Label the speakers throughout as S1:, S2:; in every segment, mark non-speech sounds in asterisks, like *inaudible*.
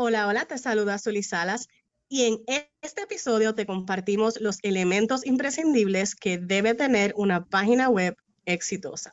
S1: Hola, hola, te saluda Zully Salas y en este episodio te compartimos los elementos imprescindibles que debe tener una página web exitosa.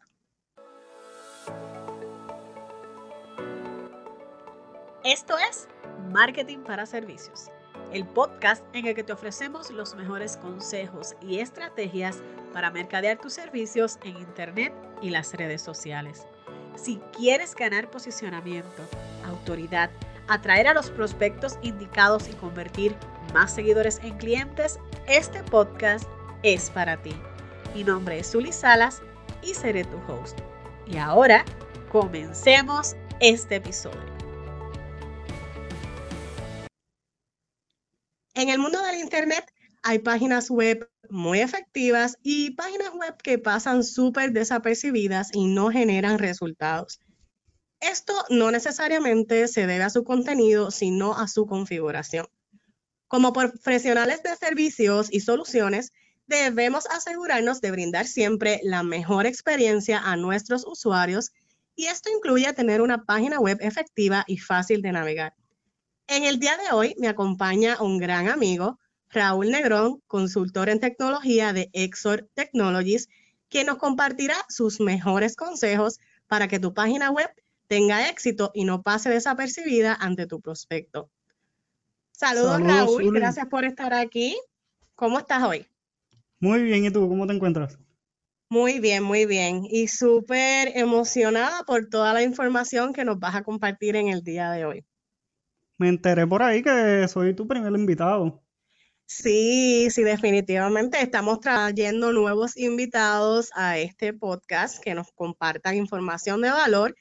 S1: Esto es Marketing para Servicios, el podcast en el que te ofrecemos los mejores consejos y estrategias para mercadear tus servicios en Internet y las redes sociales. Si quieres ganar posicionamiento, autoridad, atraer a los prospectos indicados y convertir más seguidores en clientes, este podcast es para ti. Mi nombre es Zuli Salas y seré tu host. Y ahora, comencemos este episodio. En el mundo del Internet hay páginas web muy efectivas y páginas web que pasan súper desapercibidas y no generan resultados. Esto no necesariamente se debe a su contenido, sino a su configuración. Como profesionales de servicios y soluciones, debemos asegurarnos de brindar siempre la mejor experiencia a nuestros usuarios y esto incluye tener una página web efectiva y fácil de navegar. En el día de hoy me acompaña un gran amigo, Raúl Negrón, consultor en tecnología de Exor Technologies, quien nos compartirá sus mejores consejos para que tu página web tenga éxito y no pase desapercibida ante tu prospecto. Saludos, Raúl, gracias por estar aquí. ¿Cómo estás hoy?
S2: Muy bien, ¿y tú cómo te encuentras?
S1: Muy bien, muy bien. Y súper emocionada por toda la información que nos vas a compartir en el día de hoy.
S2: Me enteré por ahí que soy tu primer invitado.
S1: Sí, sí, definitivamente estamos trayendo nuevos invitados a este podcast que nos compartan información de valor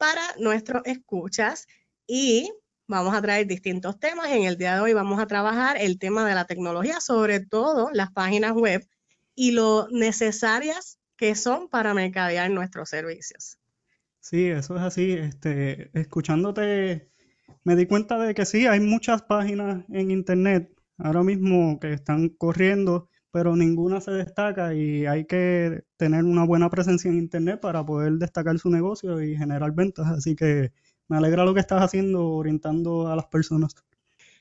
S1: para nuestros escuchas y vamos a traer distintos temas. En el día de hoy vamos a trabajar el tema de la tecnología, sobre todo las páginas web y lo necesarias que son para mercadear nuestros servicios.
S2: Sí, eso es así. Este, escuchándote, me di cuenta de que sí, hay muchas páginas en internet ahora mismo que están corriendo pero ninguna se destaca y hay que tener una buena presencia en Internet para poder destacar su negocio y generar ventas. Así que me alegra lo que estás haciendo orientando a las personas.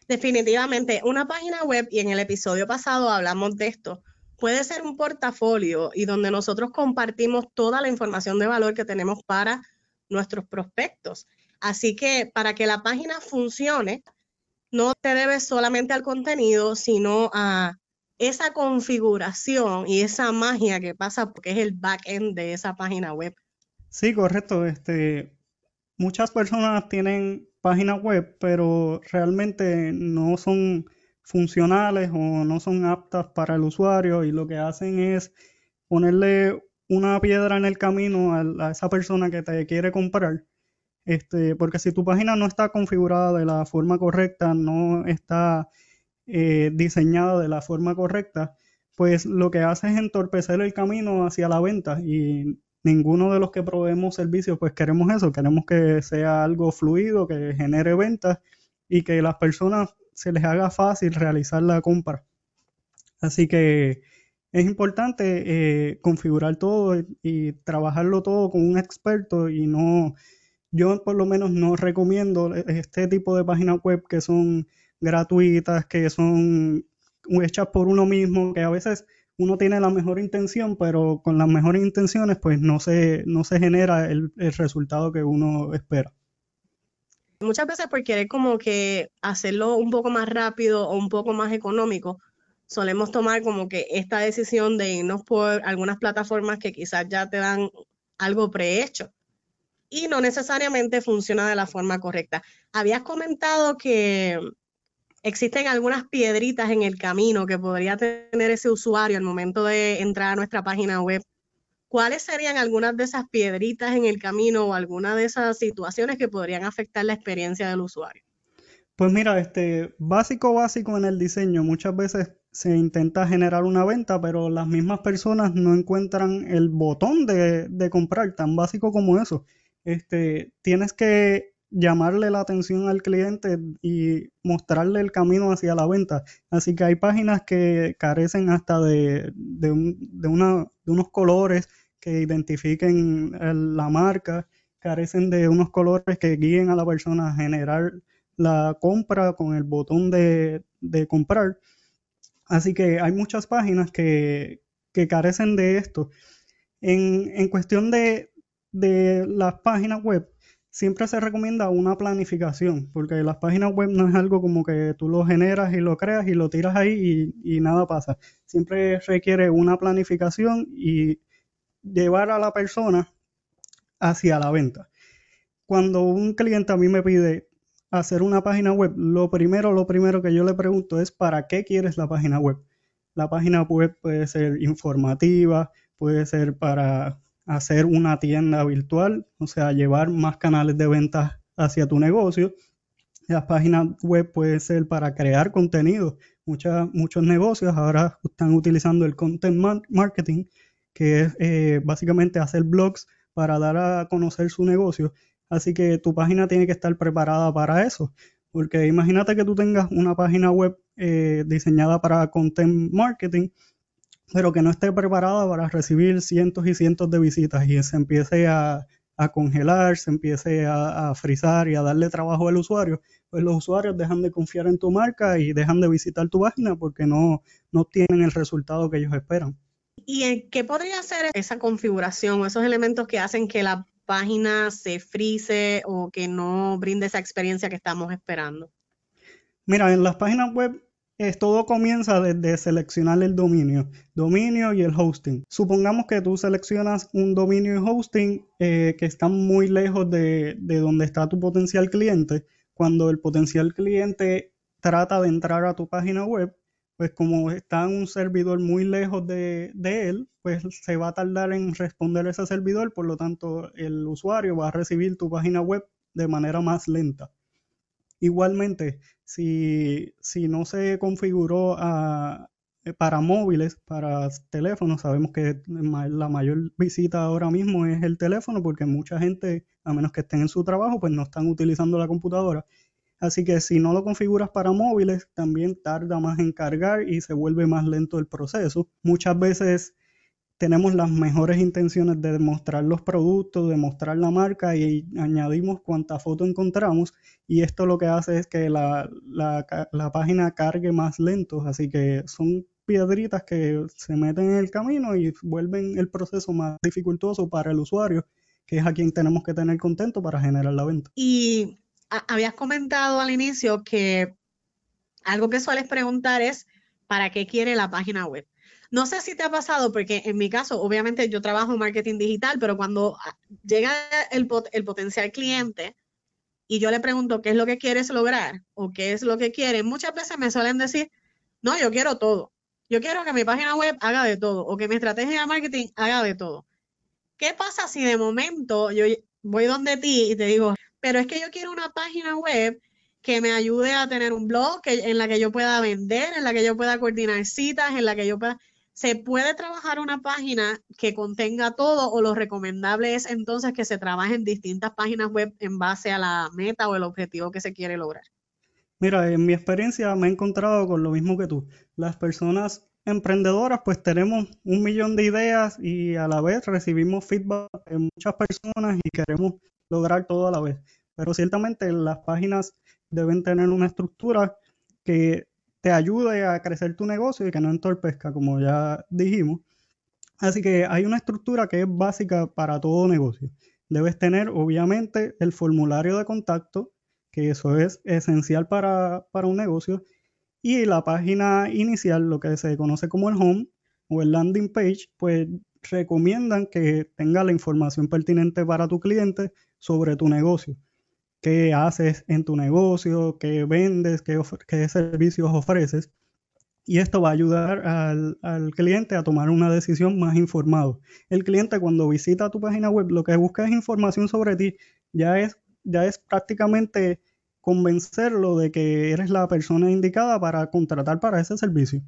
S1: Definitivamente, una página web, y en el episodio pasado hablamos de esto, puede ser un portafolio y donde nosotros compartimos toda la información de valor que tenemos para nuestros prospectos. Así que para que la página funcione, no te debes solamente al contenido, sino a esa configuración y esa magia que pasa porque es el backend de esa página web.
S2: Sí, correcto. Este, muchas personas tienen páginas web, pero realmente no son funcionales o no son aptas para el usuario y lo que hacen es ponerle una piedra en el camino a, esa persona que te quiere comprar. Este, porque si tu página no está configurada de la forma correcta, no está eh, diseñada de la forma correcta, pues lo que hace es entorpecer el camino hacia la venta y ninguno de los que proveemos servicios pues queremos eso, queremos que sea algo fluido, que genere ventas y que las personas se les haga fácil realizar la compra. Así que es importante eh, configurar todo y, y, trabajarlo todo con un experto y no, yo por lo menos no recomiendo este tipo de páginas web que son gratuitas, que son hechas por uno mismo, que a veces uno tiene la mejor intención, pero con las mejores intenciones pues no se, no se genera el, resultado que uno espera.
S1: Muchas veces por querer como que hacerlo un poco más rápido o un poco más económico, solemos tomar como que esta decisión de irnos por algunas plataformas que quizás ya te dan algo prehecho y no necesariamente funciona de la forma correcta. Habías comentado que existen algunas piedritas en el camino que podría tener ese usuario al momento de entrar a nuestra página web. ¿Cuáles serían algunas de esas piedritas en el camino o alguna de esas situaciones que podrían afectar la experiencia del usuario?
S2: Pues mira, este básico básico en el diseño, muchas veces se intenta generar una venta, pero las mismas personas no encuentran el botón de, de comprar, tan básico como eso. Este, tienes que llamarle la atención al cliente y mostrarle el camino hacia la venta. Así que hay páginas que carecen hasta de, de, unos colores que identifiquen la marca, carecen de unos colores que guíen a la persona a generar la compra con el botón de, comprar. Así que hay muchas páginas que, carecen de esto. En, cuestión de, de las páginas web, siempre se recomienda una planificación, porque las páginas web no es algo como que tú lo generas y lo creas y lo tiras ahí y, nada pasa. Siempre requiere una planificación y llevar a la persona hacia la venta. Cuando un cliente a mí me pide hacer una página web, lo primero, lo primero que yo le pregunto es ¿para qué quieres la página web? La página web puede ser informativa, puede ser para hacer una tienda virtual, o sea, llevar más canales de venta hacia tu negocio. Las páginas web puede ser para crear contenido. muchos negocios ahora están utilizando el content marketing, que es eh, básicamente hacer blogs para dar a conocer su negocio. Así que tu página tiene que estar preparada para eso. Porque imagínate que tú tengas una página web eh, diseñada para content marketing pero que no esté preparada para recibir cientos y cientos de visitas y se empiece a, congelar, se empiece a, a, frizar y a darle trabajo al usuario, pues los usuarios dejan de confiar en tu marca y dejan de visitar tu página porque no, no tienen el resultado que ellos esperan.
S1: ¿Y qué podría ser esa configuración o esos elementos que hacen que la página se frise o que no brinde esa experiencia que estamos esperando?
S2: Mira, en las páginas web todo comienza desde seleccionar el dominio, dominio y el hosting. Supongamos que tú seleccionas un dominio y hosting eh, que están muy lejos de, donde está tu potencial cliente. Cuando el potencial cliente trata de entrar a tu página web, pues como está un servidor muy lejos de, de, él, pues se va a tardar en responder ese servidor, por lo tanto el usuario va a recibir tu página web de manera más lenta. Igualmente, si, no se configuró ah, eh, para móviles, para teléfonos, sabemos que la mayor visita ahora mismo es el teléfono porque mucha gente, a menos que estén en su trabajo, pues no están utilizando la computadora. Así que si no lo configuras para móviles, también tarda más en cargar y se vuelve más lento el proceso. Muchas veces tenemos las mejores intenciones de mostrar los productos, de mostrar la marca y añadimos cuanta foto encontramos y esto lo que hace es que la, página cargue más lento, así que son piedritas que se meten en el camino y vuelven el proceso más dificultoso para el usuario, que es a quien tenemos que tener contento para generar la venta.
S1: Y habías comentado al inicio que algo que sueles preguntar es, ¿para qué quiere la página web? No sé si te ha pasado, porque en mi caso, obviamente yo trabajo en marketing digital, pero cuando ah, llega el, potencial cliente y yo le pregunto qué es lo que quieres lograr o qué es lo que quiere, muchas veces me suelen decir, no, yo quiero todo. Yo quiero que mi página web haga de todo o que mi estrategia de marketing haga de todo. ¿Qué pasa si de momento yo voy donde ti y te digo, pero es que yo quiero una página web que me ayude a tener un blog en la que yo pueda vender, en la que yo pueda coordinar citas, en la que yo pueda se puede trabajar una página que contenga todo o lo recomendable es entonces que se trabaje en distintas páginas web en base a la meta o el objetivo que se quiere lograr?
S2: Mira, en mi experiencia me he encontrado con lo mismo que tú. Las personas emprendedoras pues tenemos un millón de ideas y a la vez recibimos feedback de muchas personas y queremos lograr todo a la vez. Pero ciertamente las páginas deben tener una estructura que te ayude a crecer tu negocio y que no entorpezca, como ya dijimos. Así que hay una estructura que es básica para todo negocio. Debes tener, obviamente, el formulario de contacto, que eso es esencial para, para un negocio, y la página inicial, lo que se conoce como el home o el landing page, pues recomiendan que tenga la información pertinente para tu cliente sobre tu negocio qué haces en tu negocio, qué vendes, qué, servicios ofreces. Y esto va a ayudar al, cliente a tomar una decisión más informado. El cliente cuando visita tu página web lo que busca es información sobre ti. Ya es, ya es prácticamente convencerlo de que eres la persona indicada para contratar para ese servicio.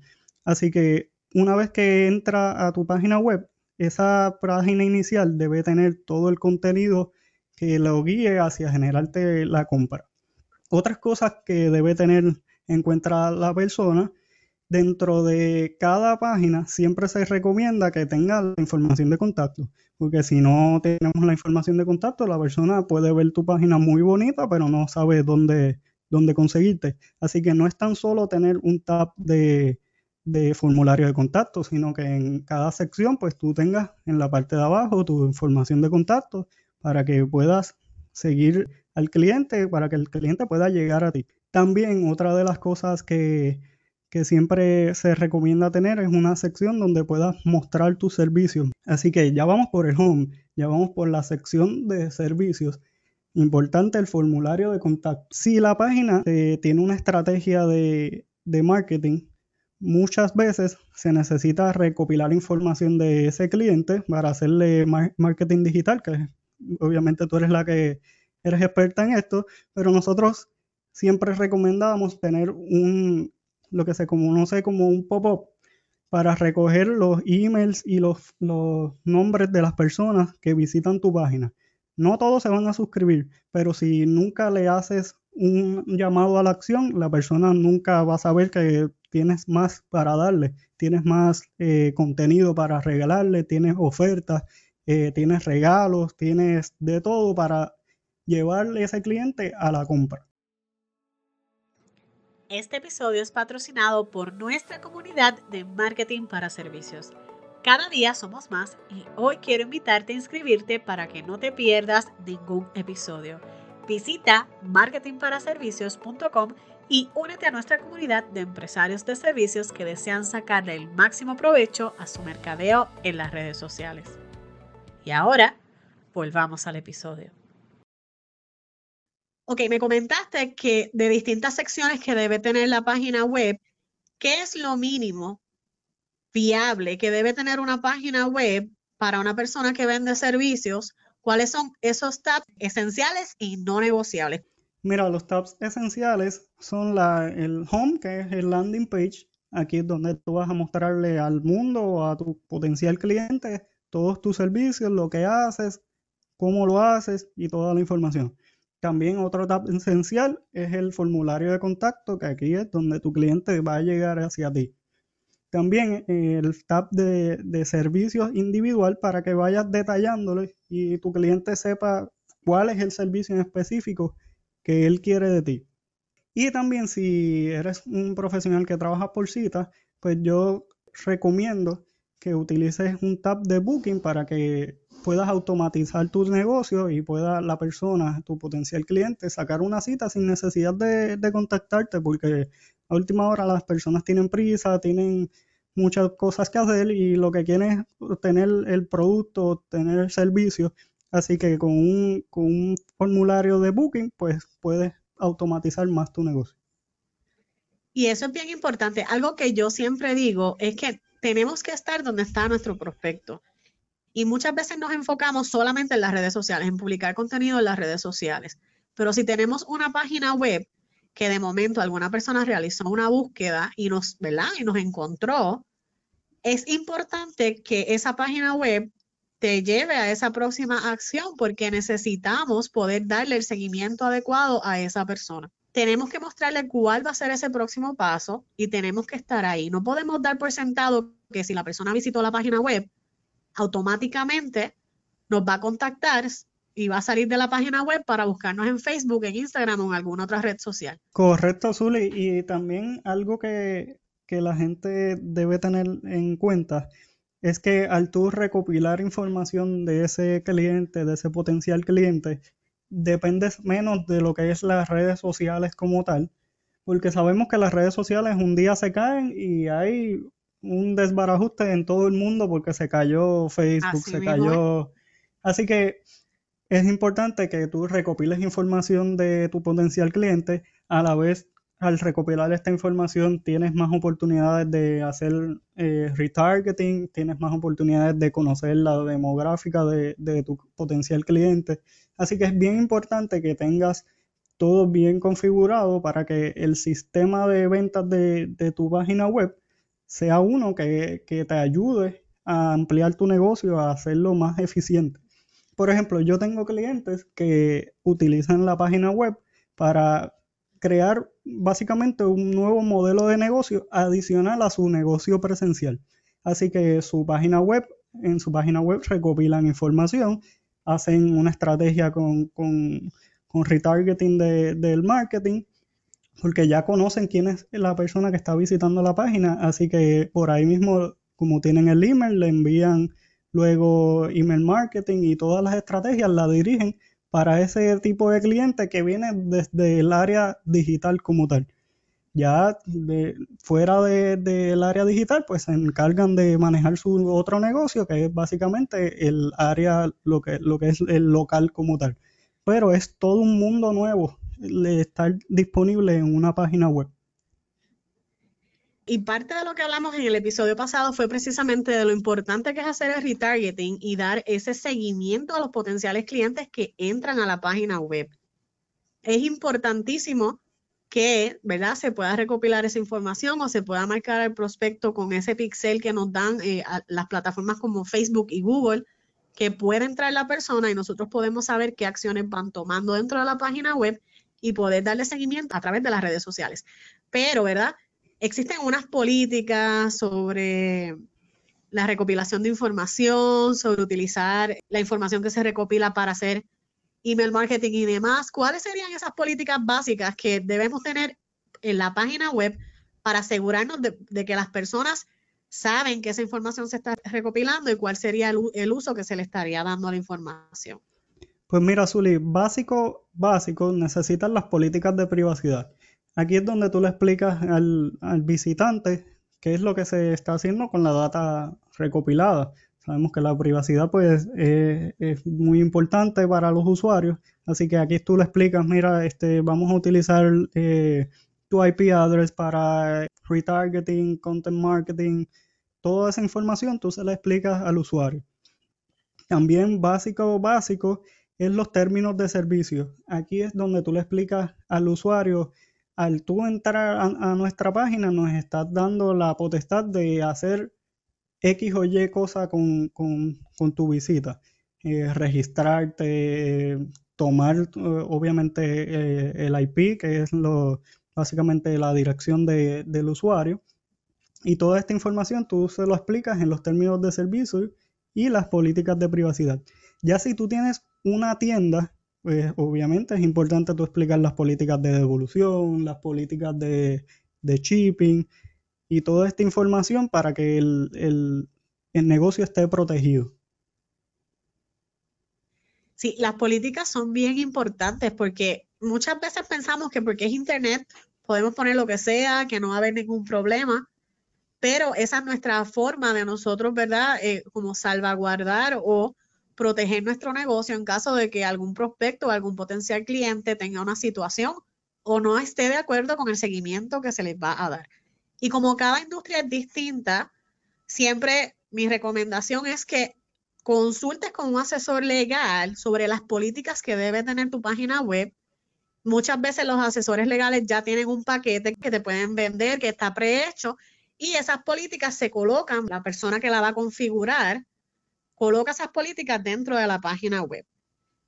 S2: Así que una vez que entra a tu página web, esa página inicial debe tener todo el contenido que lo guíe hacia generarte la compra. Otras cosas que debe tener en cuenta la persona, dentro de cada página siempre se recomienda que tenga la información de contacto, porque si no tenemos la información de contacto, la persona puede ver tu página muy bonita, pero no sabe dónde, donde conseguirte. Así que no es tan solo tener un tab de, de formulario de contacto, sino que en cada sección pues tú tengas en la parte de abajo tu información de contacto para que puedas seguir al cliente, para que el cliente pueda llegar a ti. También otra de las cosas que, que siempre se recomienda tener es una sección donde puedas mostrar tus servicios. Así que ya vamos por el home, ya vamos por la sección de servicios. Importante el formulario de contacto. Si la página eh, tiene una estrategia de, de marketing, muchas veces se necesita recopilar información de ese cliente para hacerle marketing digital, que obviamente tú eres la que eres experta en esto, pero nosotros siempre recomendamos tener un, lo que se conoce como un pop-up para recoger los emails y los, los nombres de las personas que visitan tu página. No todos se van a suscribir, pero si nunca le haces un llamado a la acción, la persona nunca va a saber que tienes más para darle, tienes más eh, contenido para regalarle, tienes ofertas, eh, tienes regalos, tienes de todo para llevarle ese cliente a la compra.
S3: Este episodio es patrocinado por nuestra comunidad de marketing para servicios. Cada día somos más y hoy quiero invitarte a inscribirte para que no te pierdas ningún episodio. Visita marketingparaservicios.com y únete a nuestra comunidad de empresarios de servicios que desean sacarle el máximo provecho a su mercadeo en las redes sociales. Y ahora, volvamos al episodio.
S1: Ok, me comentaste que de distintas secciones que debe tener la página web, ¿qué es lo mínimo viable que debe tener una página web para una persona que vende servicios? ¿Cuáles son esos tabs esenciales y no negociables?
S2: Mira, los tabs esenciales son la, el home, que es el landing page. Aquí es donde tú vas a mostrarle al mundo o a tu potencial cliente todos tus servicios, lo que haces, cómo lo haces y toda la información. También otro tab esencial es el formulario de contacto, que aquí es donde tu cliente va a llegar hacia ti. También el tab de, de servicios individual para que vayas detallándole y tu cliente sepa cuál es el servicio en específico que él quiere de ti. Y también si eres un profesional que trabaja por cita, pues yo recomiendo que utilices un tab de booking para que puedas automatizar tus negocios y pueda la persona, tu potencial cliente, sacar una cita sin necesidad de, de contactarte, porque a última hora las personas tienen prisa, tienen muchas cosas que hacer y lo que quieren es tener el producto, tener el servicio Así que con un, con un formulario de booking, pues puedes automatizar más tu negocio.
S1: Y eso es bien importante. Algo que yo siempre digo es que tenemos que estar donde está nuestro prospecto. Y muchas veces nos enfocamos solamente en las redes sociales, en publicar contenido en las redes sociales. Pero si tenemos una página web que de momento alguna persona realizó una búsqueda y nos, ¿verdad? Y nos encontró, es importante que esa página web te lleve a esa próxima acción porque necesitamos poder darle el seguimiento adecuado a esa persona. Tenemos que mostrarle cuál va a ser ese próximo paso y tenemos que estar ahí. No podemos dar por sentado que si la persona visitó la página web, automáticamente nos va a contactar y va a salir de la página web para buscarnos en Facebook, en Instagram o en alguna otra red social.
S2: Correcto, Zuli. Y también algo que, que la gente debe tener en cuenta es que al tú recopilar información de ese cliente, de ese potencial cliente, dependes menos de lo que es las redes sociales como tal, porque sabemos que las redes sociales un día se caen y hay un desbarajuste en todo el mundo porque se cayó Facebook, se cayó... Así que es importante que tú recopiles información de tu potencial cliente, a la vez al recopilar esta información tienes más oportunidades de hacer eh, retargeting, tienes más oportunidades de conocer la demográfica de, tu potencial cliente. Así que es bien importante que tengas todo bien configurado para que el sistema de ventas de, tu página web sea uno que, que te ayude a ampliar tu negocio, a hacerlo más eficiente. Por ejemplo, yo tengo clientes que utilizan la página web para crear básicamente un nuevo modelo de negocio adicional a su negocio presencial. Así que su página web, en su página web recopilan información, hacen una estrategia con, con, retargeting del marketing porque ya conocen quién es la persona que está visitando la página, así que por ahí mismo, como tienen el email, le envían luego email marketing y todas las estrategias la dirigen para ese tipo de cliente que viene desde el área digital como tal. Ya de, fuera del área digital, pues se encargan de manejar su otro negocio, que es básicamente el área, lo que, lo que es el local como tal. Pero es todo un mundo nuevo estar disponible en una página web.
S1: Y parte de lo que hablamos en el episodio pasado fue precisamente de lo importante que es hacer el retargeting y dar ese seguimiento a los potenciales clientes que entran a la página web. Es importantísimo que, ¿verdad? Se pueda recopilar esa información o se pueda marcar el prospecto con ese pixel que nos dan eh, las plataformas como Facebook y Google, que puede entrar la persona y nosotros podemos saber qué acciones van tomando dentro de la página web y poder darle seguimiento a través de las redes sociales. Pero, ¿verdad? Existen unas políticas sobre la recopilación de información, sobre utilizar la información que se recopila para hacer email marketing y demás. ¿Cuáles serían esas políticas básicas que debemos tener en la página web para asegurarnos de, que las personas saben que esa información se está recopilando y cuál sería el, uso que se le estaría dando a la información?
S2: Pues mira, Zuli, básico, básico, necesitas las políticas de privacidad. Aquí es donde tú le explicas al, visitante qué es lo que se está haciendo con la data recopilada. Sabemos que la privacidad pues es muy importante para los usuarios, así que aquí tú le explicas, mira, este, vamos a utilizar eh, tu IP address para retargeting, content marketing, toda esa información tú se la explicas al usuario. También básico, básico, es los términos de servicio. Aquí es donde tú le explicas al usuario, al tú entrar a, nuestra página, nos estás dando la potestad de hacer X o Y cosa con, tu visita. Eh, registrarte, tomar eh, obviamente eh, el IP, que es lo, básicamente la dirección del usuario. Y toda esta información tú se lo explicas en los términos de servicio y las políticas de privacidad. Ya si tú tienes una tienda, pues obviamente es importante tú explicar las políticas de devolución, las políticas de, shipping y toda esta información para que el, negocio esté protegido.
S1: Sí, las políticas son bien importantes porque muchas veces pensamos que porque es Internet podemos poner lo que sea, que no va a haber ningún problema, pero esa es nuestra forma de nosotros, ¿verdad? Eh, como salvaguardar o proteger nuestro negocio en caso de que algún prospecto o algún potencial cliente tenga una situación o no esté de acuerdo con el seguimiento que se les va a dar. Y como cada industria es distinta, siempre mi recomendación es que consultes con un asesor legal sobre las políticas que debe tener tu página web. Muchas veces los asesores legales ya tienen un paquete que te pueden vender, que está prehecho, y esas políticas se colocan, la persona que la va a configurar coloca esas políticas dentro de la página web.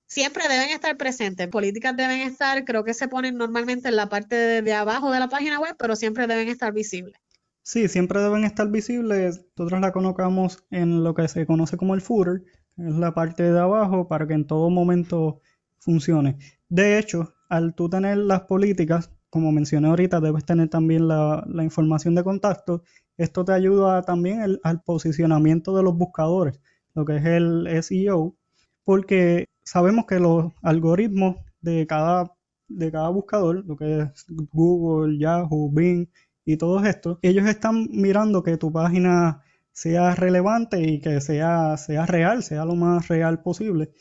S1: Siempre deben estar presentes. Políticas deben estar, creo que se ponen normalmente en la parte de, abajo de la página web, pero siempre deben estar visibles.
S2: Sí, siempre deben estar visibles. Nosotros la colocamos en lo que se conoce como el footer, es la parte de abajo, para que en todo momento funcione. De hecho, al tú tener las políticas, como mencioné ahorita, debes tener también la, información de contacto. Esto te ayuda también al posicionamiento de los buscadores lo que es el SEO, porque sabemos que los algoritmos de cada, de cada buscador, lo que es Google, Yahoo, Bing y todos estos, ellos están mirando que tu página sea relevante y que sea, sea real, sea lo más real posible.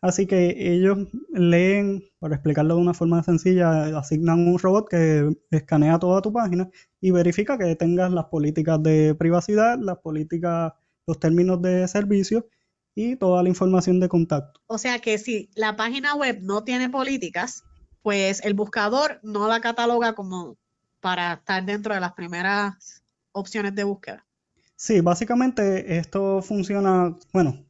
S2: Así que ellos leen, para explicarlo de una forma sencilla, asignan un robot que escanea toda tu página y verifica que tengas las políticas de privacidad, las políticas los términos de servicio y toda la información de contacto.
S1: O sea que si la página web no tiene políticas, pues el buscador no la cataloga como para estar dentro de las primeras opciones de búsqueda.
S2: Sí, básicamente esto funciona, bueno,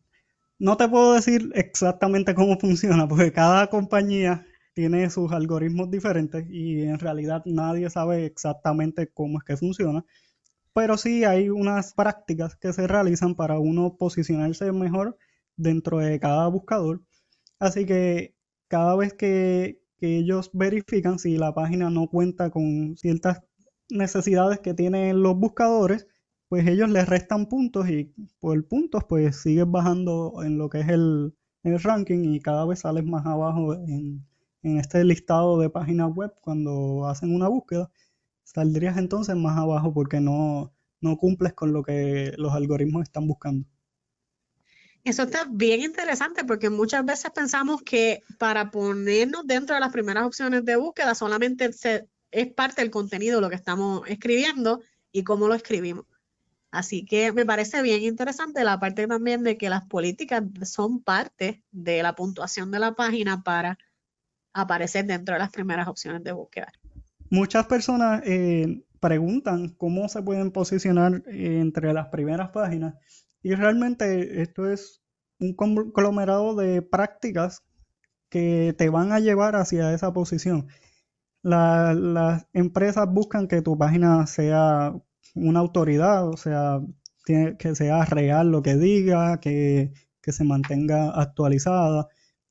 S2: no te puedo decir exactamente cómo *laughs* funciona, porque cada compañía tiene sus algoritmos diferentes y en realidad nadie sabe exactamente cómo es que funciona pero sí hay unas prácticas que se realizan para uno posicionarse mejor dentro de cada buscador. Así que cada vez que, que ellos verifican si la página no cuenta con ciertas necesidades que tienen los buscadores, pues ellos les restan puntos y por puntos pues sigues bajando en lo que es el, ranking y cada vez sales más abajo en, en este listado de páginas web cuando hacen una búsqueda, saldrías entonces más abajo porque no, no cumples con lo que los algoritmos están buscando.
S1: Eso está bien interesante porque muchas veces pensamos que para ponernos dentro de las primeras opciones de búsqueda solamente es parte del contenido lo que estamos escribiendo y cómo lo escribimos. Así que me parece bien interesante la parte también de que las políticas son parte de la puntuación de la página para aparecer dentro de las primeras opciones de búsqueda.
S2: Muchas personas eh, preguntan cómo se pueden posicionar eh, entre las primeras páginas y realmente esto es un conglomerado de prácticas que te van a llevar hacia esa posición. las empresas buscan que tu página sea una autoridad, o sea, que sea real lo que diga, que, se mantenga actualizada,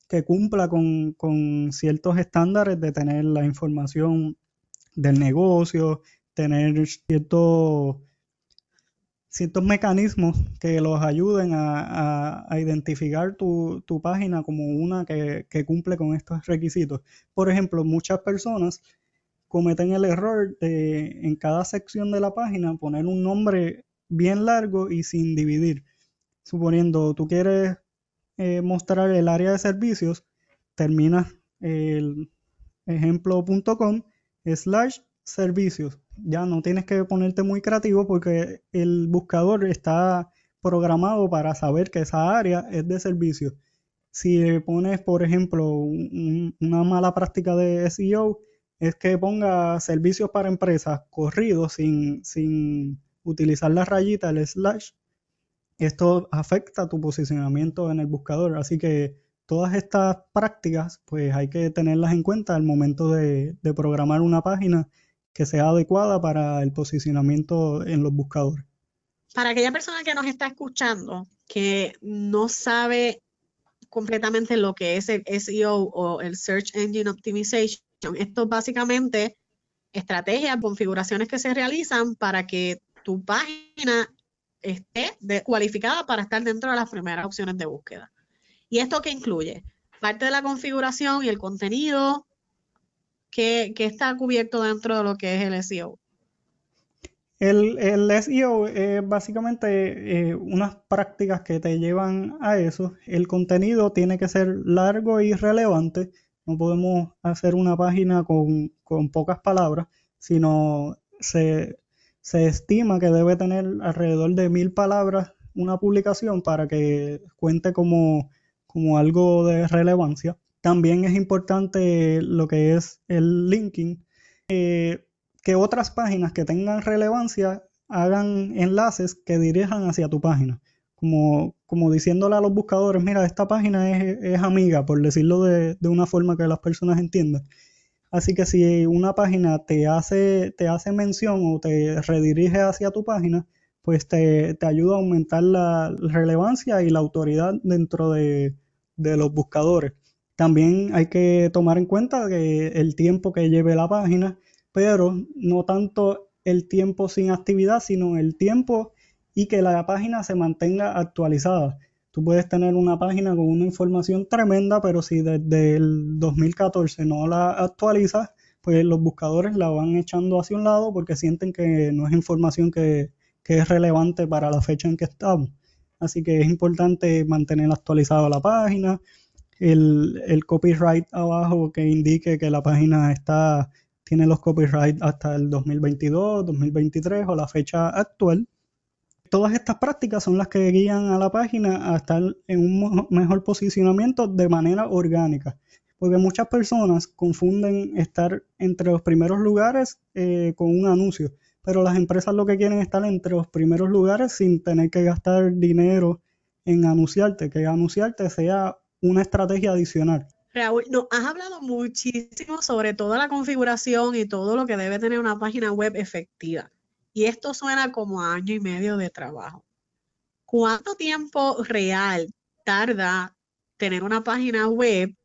S2: que cumpla con, con ciertos estándares de tener la información del negocio, tener ciertos ciertos mecanismos que los ayuden a, identificar tu, página como una que, cumple con estos requisitos. Por ejemplo, muchas personas cometen el error de en cada sección de la página poner un nombre bien largo y sin dividir. Suponiendo tú quieres eh, mostrar el área de servicios, terminas el ejemplo.com slash servicios ya no tienes que ponerte muy creativo porque el buscador está programado para saber que esa área es de servicio. Si pones, por ejemplo, una mala práctica de SEO, es que ponga servicios para empresas corridos sin, sin utilizar la rayita, el slash. Esto afecta tu posicionamiento en el buscador. Así que todas estas prácticas, pues hay que tenerlas en cuenta al momento de, programar una página que sea adecuada para el posicionamiento en los buscadores.
S1: Para aquella persona que nos está escuchando, que no sabe completamente lo que es el SEO o el Search Engine Optimization, esto es básicamente estrategias, configuraciones que se realizan para que tu página esté cualificada para estar dentro de las primeras opciones de búsqueda. ¿Y esto qué incluye? Parte de la configuración y el contenido, ¿Qué, está cubierto dentro de lo que es el SEO?
S2: El, el SEO es básicamente eh, unas prácticas que te llevan a eso. El contenido tiene que ser largo y relevante. No podemos hacer una página con, pocas palabras, sino se, se, estima que debe tener alrededor de mil palabras una publicación para que cuente como, como algo de relevancia. También es importante lo que es el linking, eh, que otras páginas que tengan relevancia hagan enlaces que dirijan hacia tu página. Como, como diciéndole a los buscadores, mira, esta página es, amiga, por decirlo de, una forma que las personas entiendan. Así que si una página te hace, te hace mención o te redirige hacia tu página, pues te, ayuda a aumentar la relevancia y la autoridad dentro de los buscadores. También hay que tomar en cuenta que el tiempo que lleve la página, pero no tanto el tiempo sin actividad, sino el tiempo y que la página se mantenga actualizada. Tú puedes tener una página con una información tremenda, pero si desde el 2014 no la actualizas, pues los buscadores la van echando hacia un lado porque sienten que no es información que, que es relevante para la fecha en que estamos. Así que es importante mantener actualizada la página, el, copyright abajo que indique que la página está tiene los copyright hasta el 2022, 2023 o la fecha actual. Todas estas prácticas son las que guían a la página a estar en un mejor posicionamiento de manera orgánica. Porque muchas personas confunden estar entre los primeros lugares eh, con un anuncio. Pero las empresas lo que quieren es estar entre los primeros lugares sin tener que gastar dinero en anunciarte. Que anunciarte sea una estrategia adicional.
S1: Raúl, nos has hablado muchísimo sobre toda la configuración y todo lo que debe tener una página web efectiva. Y esto suena como año y medio de trabajo. ¿Cuánto tiempo real tarda tener una página web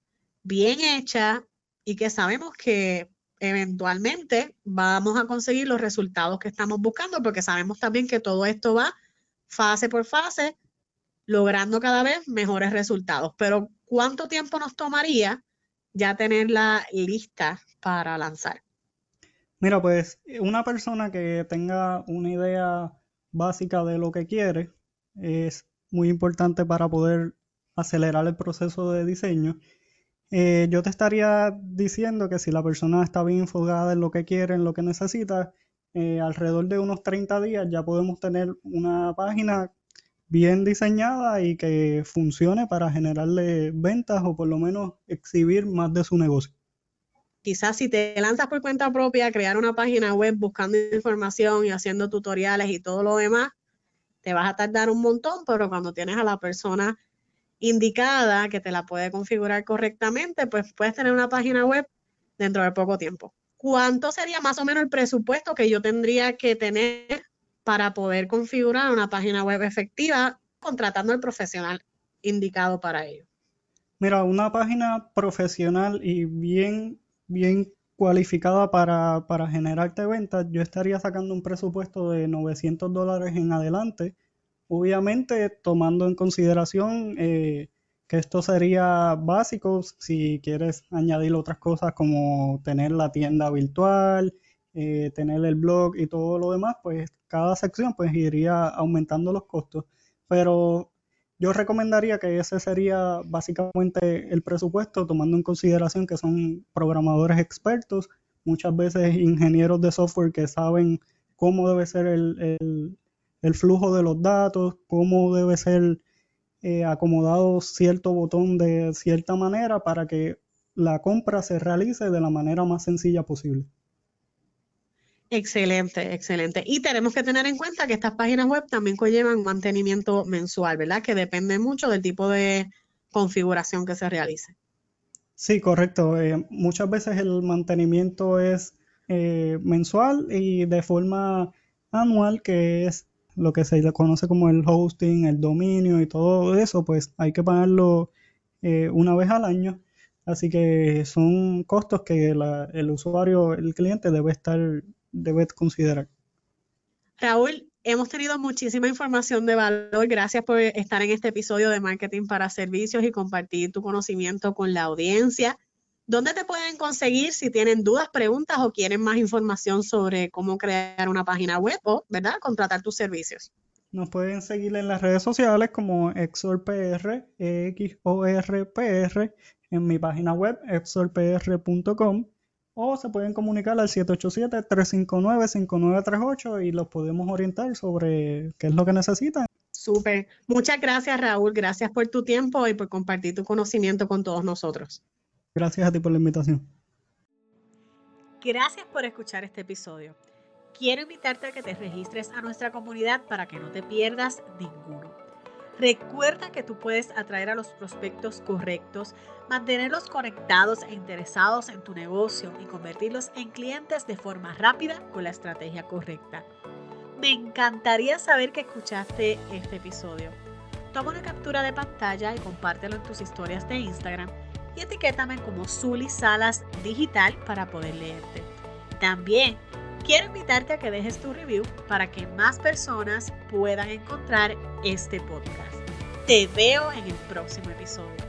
S1: bien hecha y que sabemos que eventualmente vamos a conseguir los resultados que estamos buscando, porque sabemos también que todo esto va fase por fase, logrando cada vez mejores resultados. Pero ¿cuánto tiempo nos tomaría ya tenerla lista para lanzar?
S2: Mira, pues una persona que tenga una idea básica de lo que quiere es muy importante para poder acelerar el proceso de diseño eh, yo te estaría diciendo que si la persona está bien enfocada en lo que quiere, en lo que necesita, eh, alrededor de unos 30 días ya podemos tener una página bien diseñada y que funcione para generarle ventas o por lo menos exhibir más de su negocio.
S1: Quizás si te lanzas por cuenta propia, crear una página web buscando información y haciendo tutoriales y todo lo demás, te vas a tardar un montón, pero cuando tienes a la persona indicada que te la puede configurar correctamente, pues puedes tener una página web dentro de poco tiempo. ¿Cuánto sería más o menos el presupuesto que yo tendría que tener para poder configurar una página web efectiva contratando al profesional indicado para ello?
S2: Mira, una página profesional y bien, bien cualificada para, para generarte ventas, yo estaría sacando un presupuesto de 900 dólares en adelante Obviamente, tomando en consideración eh, que esto sería básico si quieres añadir otras cosas como tener la tienda virtual, eh, tener el blog y todo lo demás, pues cada sección pues iría aumentando los costos. Pero yo recomendaría que ese sería básicamente el presupuesto, tomando en consideración que son programadores expertos, muchas veces ingenieros de software que saben cómo debe ser el, el flujo de los datos, cómo debe ser eh, acomodado cierto botón de cierta manera para que la compra se realice de la manera más sencilla posible.
S1: Excelente, excelente. Y tenemos que tener en cuenta que estas páginas web también conllevan mantenimiento mensual, ¿verdad? Que depende mucho del tipo de configuración que se realice.
S2: Sí, correcto. Eh, muchas veces el mantenimiento es eh, mensual y de forma anual, que es lo que se conoce como el hosting, el dominio y todo eso, pues hay que pagarlo eh, una vez al año. Así que son costos que el usuario, el cliente debe estar, debe considerar.
S1: Raúl, hemos tenido muchísima información de valor. Gracias por estar en este episodio de Marketing para Servicios y compartir tu conocimiento con la audiencia. ¿Dónde te pueden conseguir si tienen dudas, preguntas o quieren más información sobre cómo crear una página web o, ¿verdad?, contratar tus servicios.
S2: Nos pueden seguir en las redes sociales como ExorPR, EXORPR, en mi página web exorpr.com o se pueden comunicar al 787-359-5938 y los podemos orientar sobre qué es lo que necesitan.
S1: Súper. Muchas gracias, Raúl. Gracias por tu tiempo y por compartir tu conocimiento con todos nosotros.
S2: Gracias a ti por la invitación.
S3: Gracias por escuchar este episodio. Quiero invitarte a que te registres a nuestra comunidad para que no te pierdas ninguno. Recuerda que tú puedes atraer a los prospectos correctos, mantenerlos conectados e interesados en tu negocio y convertirlos en clientes de forma rápida con la estrategia correcta. Me encantaría saber que escuchaste este episodio. Toma una captura de pantalla y compártelo en tus historias de Instagram y etiquétame como Zully Salas Digital para poder leerte. También quiero invitarte a que dejes tu review para que más personas puedan encontrar este podcast. Te veo en el próximo episodio.